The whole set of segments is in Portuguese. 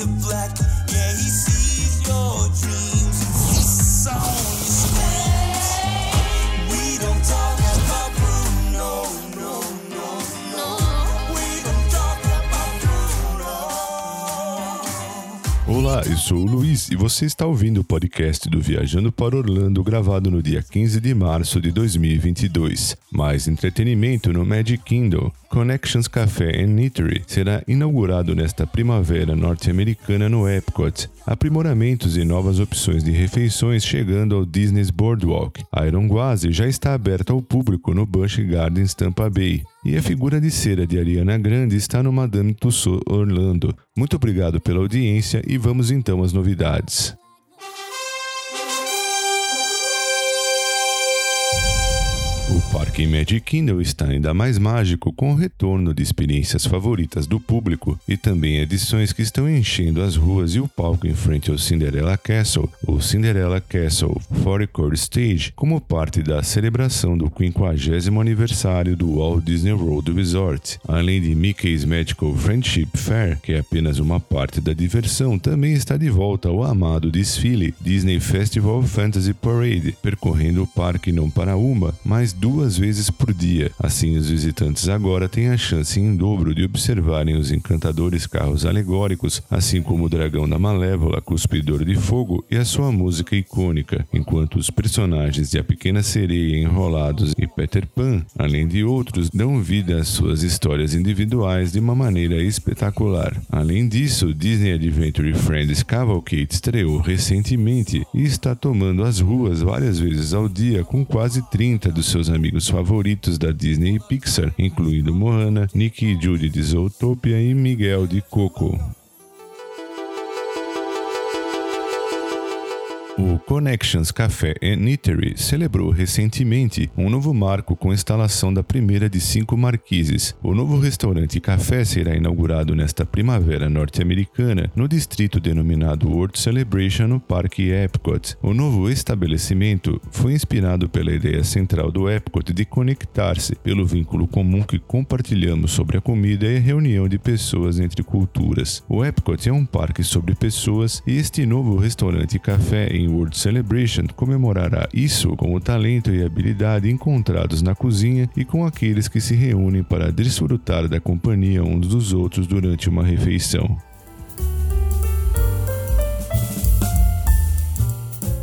to black. Yeah, he sees your dreams feasts on screams. We don't talk. Olá, eu sou o Luiz e você está ouvindo o podcast do Viajando para Orlando, gravado no dia 15 de março de 2022. Mais entretenimento no Magic Kingdom. Connections Café and Eatery será inaugurado nesta primavera norte-americana no Epcot. Aprimoramentos e novas opções de refeições chegando ao Disney's Boardwalk. A Iron Gwazi já está aberta ao público no Busch Gardens Tampa Bay. E a figura de cera de Ariana Grande está no Madame Tussauds Orlando. Muito obrigado pela audiência e vamos então às novidades. Parque Magic Kingdom está ainda mais mágico com o retorno de experiências favoritas do público e também edições que estão enchendo as ruas e o palco em frente ao Cinderella Castle, o Cinderella Castle Forecourt Stage, como parte da celebração do 50 aniversário do Walt Disney World Resort. Além de Mickey's Magical Friendship Fair, que é apenas uma parte da diversão, também está de volta o amado desfile Disney Festival Fantasy Parade, percorrendo o parque não para uma, mas duas vezes por dia. Assim, os visitantes agora têm a chance em dobro de observarem os encantadores carros alegóricos, assim como o dragão da Malévola, cuspidor de fogo e a sua música icônica, enquanto os personagens de A Pequena Sereia, Enrolados e Peter Pan, além de outros, dão vida às suas histórias individuais de uma maneira espetacular. Além disso, Disney Adventure Friends Cavalcade estreou recentemente e está tomando as ruas várias vezes ao dia com quase 30 dos seus amigos favoritos da Disney e Pixar, incluindo Moana, Nick e Judy de Zootopia e Miguel de Coco. O Connections Café and Eatery celebrou recentemente um novo marco com a instalação da primeira de cinco marquises. O novo restaurante café será inaugurado nesta primavera norte-americana no distrito denominado World Celebration no Parque Epcot. O novo estabelecimento foi inspirado pela ideia central do Epcot de conectar-se pelo vínculo comum que compartilhamos sobre a comida e a reunião de pessoas entre culturas. O Epcot é um parque sobre pessoas e este novo restaurante café em World Celebration comemorará isso com o talento e habilidade encontrados na cozinha e com aqueles que se reúnem para desfrutar da companhia uns dos outros durante uma refeição.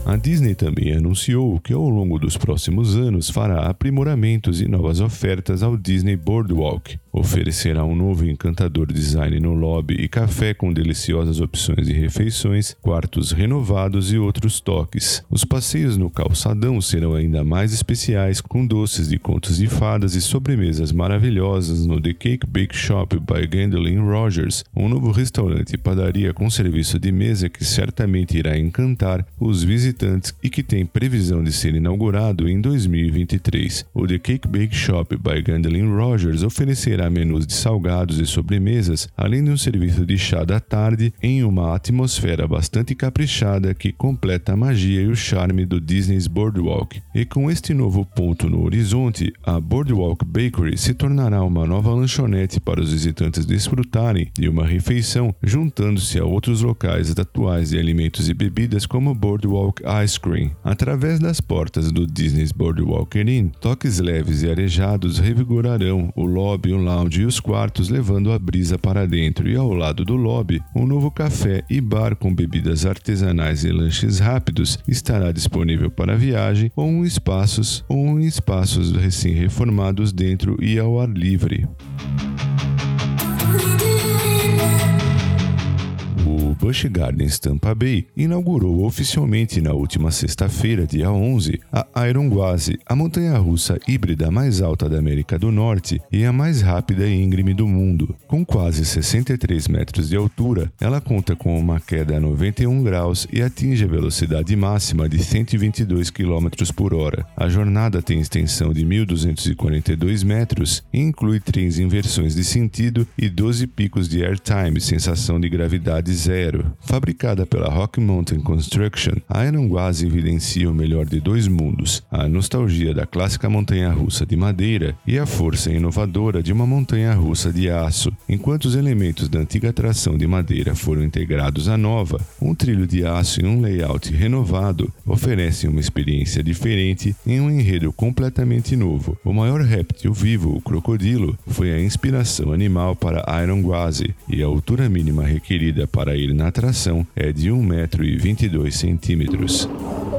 A Disney também anunciou que ao longo dos próximos anos fará aprimoramentos e novas ofertas ao Disney Boardwalk. Oferecerá um novo e encantador design no lobby e café com deliciosas opções de refeições, quartos renovados e outros toques. Os passeios no calçadão serão ainda mais especiais com doces de contos de fadas e sobremesas maravilhosas no The Cake Bake Shop by Gwendolyn Rogers, um novo restaurante e padaria com serviço de mesa que certamente irá encantar os visitantes e que tem previsão de ser inaugurado em 2023. O The Cake Bake Shop by Gwendolyn Rogers oferecerá menus de salgados e sobremesas, além de um serviço de chá da tarde em uma atmosfera bastante caprichada que completa a magia e o charme do Disney's Boardwalk. E com este novo ponto no horizonte, a Boardwalk Bakery se tornará uma nova lanchonete para os visitantes desfrutarem de uma refeição, juntando-se a outros locais atuais de alimentos e bebidas como Boardwalk Ice Cream. Através das portas do Disney's Boardwalk Inn, toques leves e arejados revigorarão o lobby, lounge e os quartos, levando a brisa para dentro. E ao lado do lobby, um novo café e bar com bebidas artesanais e lanches rápidos estará disponível para viagem ou espaços ou em espaços recém-reformados dentro e ao ar livre. Busch Gardens Tampa Bay inaugurou oficialmente na última sexta-feira, dia 11, a Iron Gwazi, a montanha-russa híbrida mais alta da América do Norte e a mais rápida e íngreme do mundo. Com quase 63 metros de altura, ela conta com uma queda a 91 graus e atinge a velocidade máxima de 122 km por hora. A jornada tem extensão de 1.242 metros e inclui três inversões de sentido e 12 picos de airtime, sensação de gravidade zero Fabricada pela Rock Mountain Construction, a Ironguaz evidencia o melhor de dois mundos: a nostalgia da clássica montanha-russa de madeira e a força inovadora de uma montanha-russa de aço. Enquanto os elementos da antiga atração de madeira foram integrados à nova, um trilho de aço e um layout renovado oferecem uma experiência diferente em um enredo completamente novo. O maior réptil vivo, o crocodilo, foi a inspiração animal para Iron Gwazi e a altura mínima requerida para ir na atração é de 1,22m.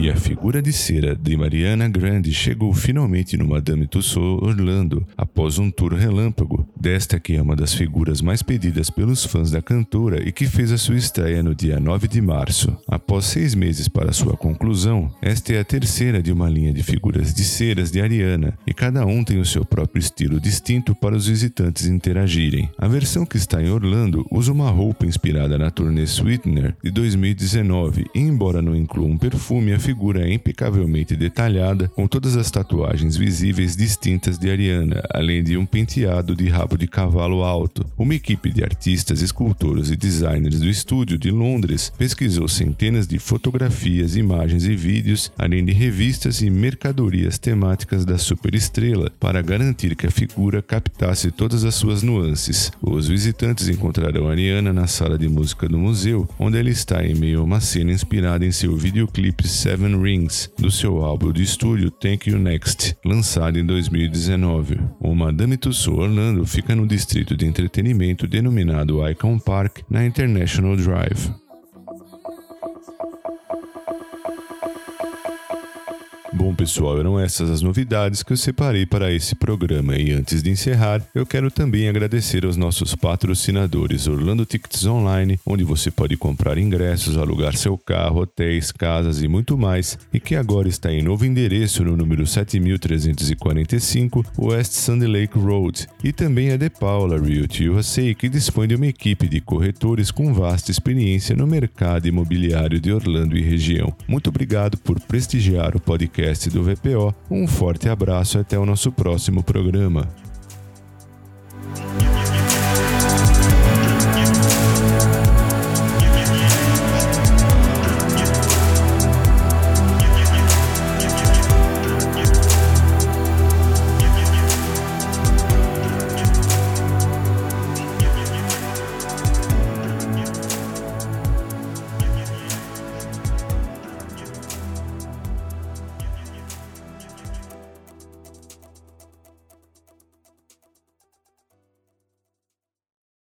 E a figura de cera de Mariana Grande chegou finalmente no Madame Tussauds Orlando após um tour relâmpago. Desta que é uma das figuras mais pedidas pelos fãs da cantora e que fez a sua estreia no dia 9 de março. Após seis meses para sua conclusão, esta é a terceira de uma linha de figuras de ceras de Ariana e cada um tem o seu próprio estilo distinto para os visitantes interagirem. A versão que está em Orlando usa uma roupa inspirada na turnê Sweetener de 2019 e, embora não inclua um perfume, a figura impecavelmente detalhada, com todas as tatuagens visíveis distintas de Ariana, além de um penteado de rabo de cavalo alto. Uma equipe de artistas, escultores e designers do estúdio de Londres pesquisou centenas de fotografias, imagens e vídeos, além de revistas e mercadorias temáticas da superestrela, para garantir que a figura captasse todas as suas nuances. Os visitantes encontrarão Ariana na sala de música do museu, onde ela está em meio a uma cena inspirada em seu videoclipe Rings, do seu álbum de estúdio Thank You Next, lançado em 2019. O Madame Tussauds Orlando fica no distrito de entretenimento denominado Icon Park, na International Drive. Bom, pessoal, eram essas as novidades que eu separei para esse programa. E antes de encerrar, eu quero também agradecer aos nossos patrocinadores Orlando Tickets Online, onde você pode comprar ingressos, alugar seu carro, hotéis, casas e muito mais, e que agora está em novo endereço no número 7345 West Sandy Lake Road. E também a De Paula Realty USA, que dispõe de uma equipe de corretores com vasta experiência no mercado imobiliário de Orlando e região. Muito obrigado por prestigiar o podcast do VPO. Um forte abraço e até o nosso próximo programa.